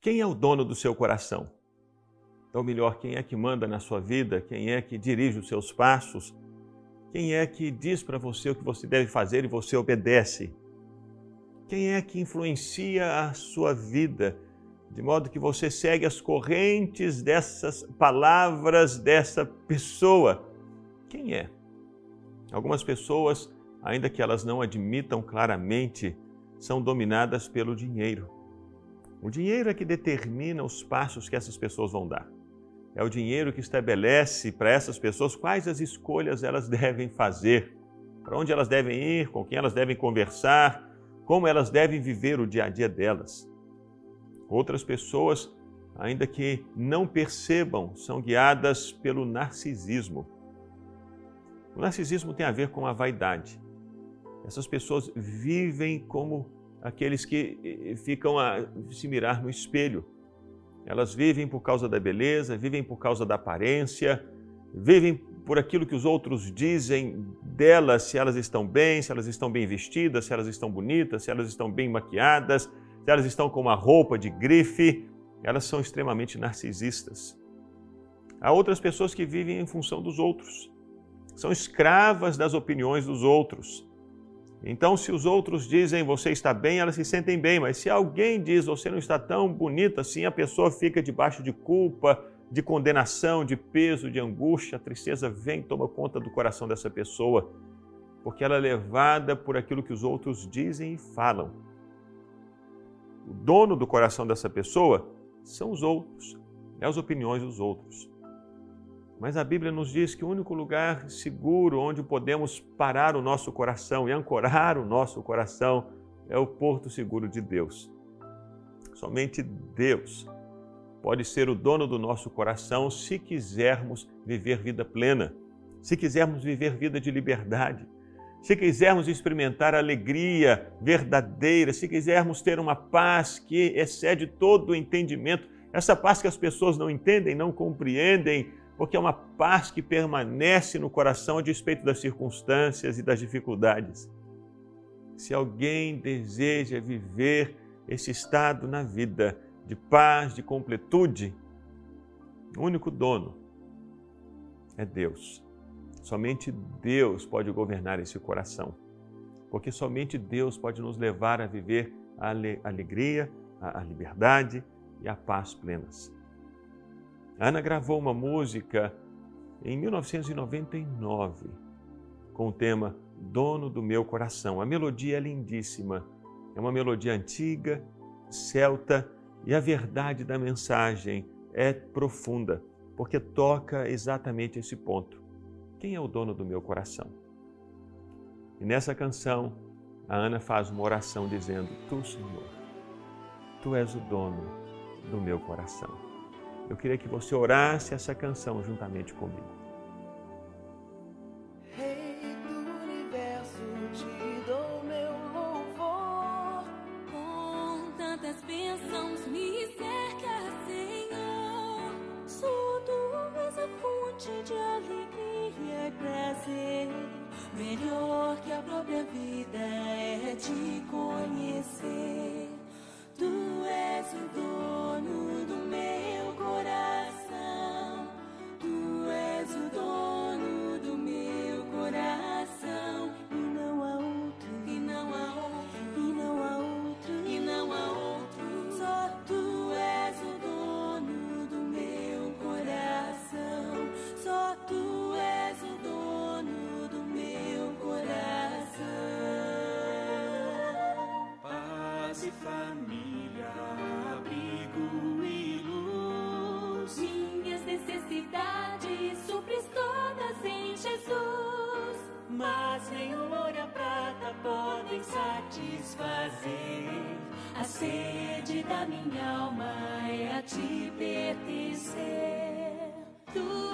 Quem é o dono do seu coração? Ou melhor, quem é que manda na sua vida? Quem é que dirige os seus passos? Quem é que diz para você o que você deve fazer e você obedece? Quem é que influencia a sua vida? De modo que você segue as correntes dessas palavras dessa pessoa. Quem é? Algumas pessoas, ainda que elas não admitam claramente, são dominadas pelo dinheiro. O dinheiro é que determina os passos que essas pessoas vão dar. É o dinheiro que estabelece para essas pessoas quais as escolhas elas devem fazer, para onde elas devem ir, com quem elas devem conversar, como elas devem viver o dia a dia delas. Outras pessoas, ainda que não percebam, são guiadas pelo narcisismo. O narcisismo tem a ver com a vaidade. Essas pessoas vivem como aqueles que ficam a se mirar no espelho elas vivem por causa da beleza, vivem por causa da aparência, vivem por aquilo que os outros dizem delas, se elas estão bem, se elas estão bem vestidas, se elas estão bonitas, se elas estão bem maquiadas, se elas estão com uma roupa de grife. Elas são extremamente narcisistas. Há outras pessoas que vivem em função dos outros. São escravas das opiniões dos outros. Então, se os outros dizem você está bem, elas se sentem bem, mas se alguém diz você não está tão bonita assim, a pessoa fica debaixo de culpa, de condenação, de peso, de angústia, a tristeza vem e toma conta do coração dessa pessoa, porque ela é levada por aquilo que os outros dizem e falam. O dono do coração dessa pessoa são os outros, é as opiniões dos outros. Mas a Bíblia nos diz que o único lugar seguro onde podemos parar o nosso coração e ancorar o nosso coração é o porto seguro de Deus. Somente Deus pode ser o dono do nosso coração se quisermos viver vida plena, se quisermos viver vida de liberdade, se quisermos experimentar alegria verdadeira, se quisermos ter uma paz que excede todo o entendimento, essa paz que as pessoas não entendem, não compreendem, porque é uma paz que permanece no coração a despeito das circunstâncias e das dificuldades. Se alguém deseja viver esse estado na vida de paz, de completude, o único dono é Deus. Somente Deus pode governar esse coração, porque somente Deus pode nos levar a viver a alegria, a liberdade e a paz plenas. Ana gravou uma música em 1999 com o tema Dono do Meu Coração. A melodia é lindíssima, é uma melodia antiga, celta e a verdade da mensagem é profunda, porque toca exatamente esse ponto. Quem é o dono do meu coração? E nessa canção, a Ana faz uma oração dizendo: Tu, Senhor, Tu és o dono do meu coração eu queria que você orasse essa canção juntamente comigo. Paz e família, abrigo e luz. Minhas necessidades supres todas em Jesus. Mas nem ouro e a prata podem satisfazer. A sede da minha alma é a te pertencer. Tu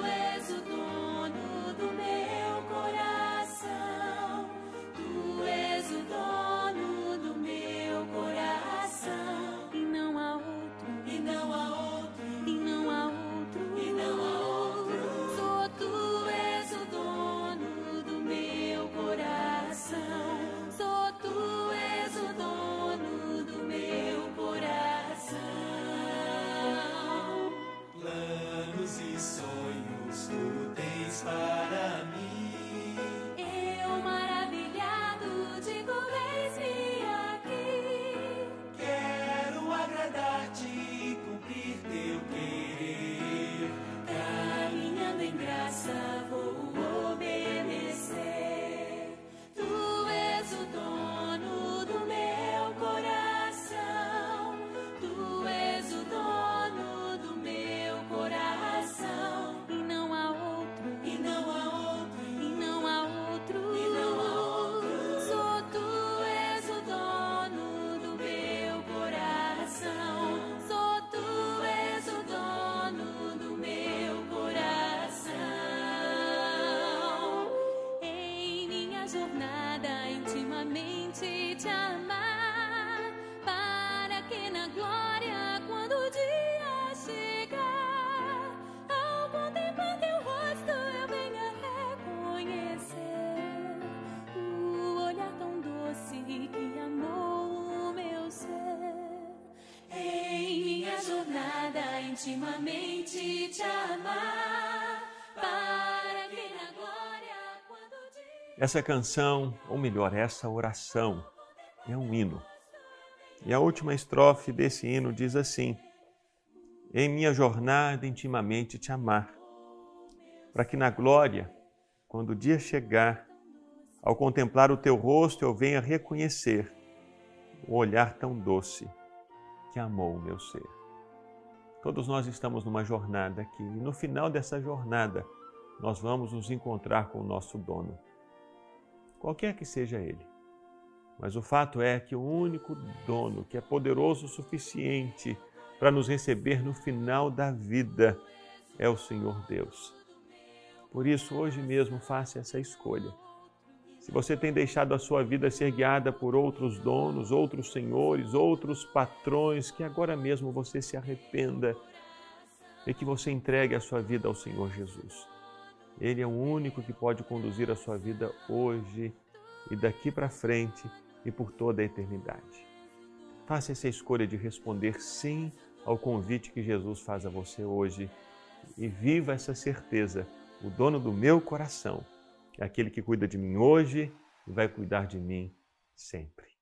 Christmas. Intimamente te amar, para que na glória, quando dia... Essa canção, ou melhor, essa oração, é um hino. E a última estrofe desse hino diz assim: Em minha jornada intimamente te amar, para que na glória, quando o dia chegar, ao contemplar o teu rosto eu venha reconhecer o olhar tão doce que amou o meu ser. Todos nós estamos numa jornada aqui e no final dessa jornada nós vamos nos encontrar com o nosso dono, qualquer que seja ele. Mas o fato é que o único dono que é poderoso o suficiente para nos receber no final da vida é o Senhor Deus. Por isso, hoje mesmo, faça essa escolha se você tem deixado a sua vida ser guiada por outros donos, outros senhores, outros patrões, que agora mesmo você se arrependa e que você entregue a sua vida ao Senhor Jesus. Ele é o único que pode conduzir a sua vida hoje e daqui para frente e por toda a eternidade. Faça essa escolha de responder sim ao convite que Jesus faz a você hoje e viva essa certeza. O dono do meu coração é aquele que cuida de mim hoje e vai cuidar de mim sempre.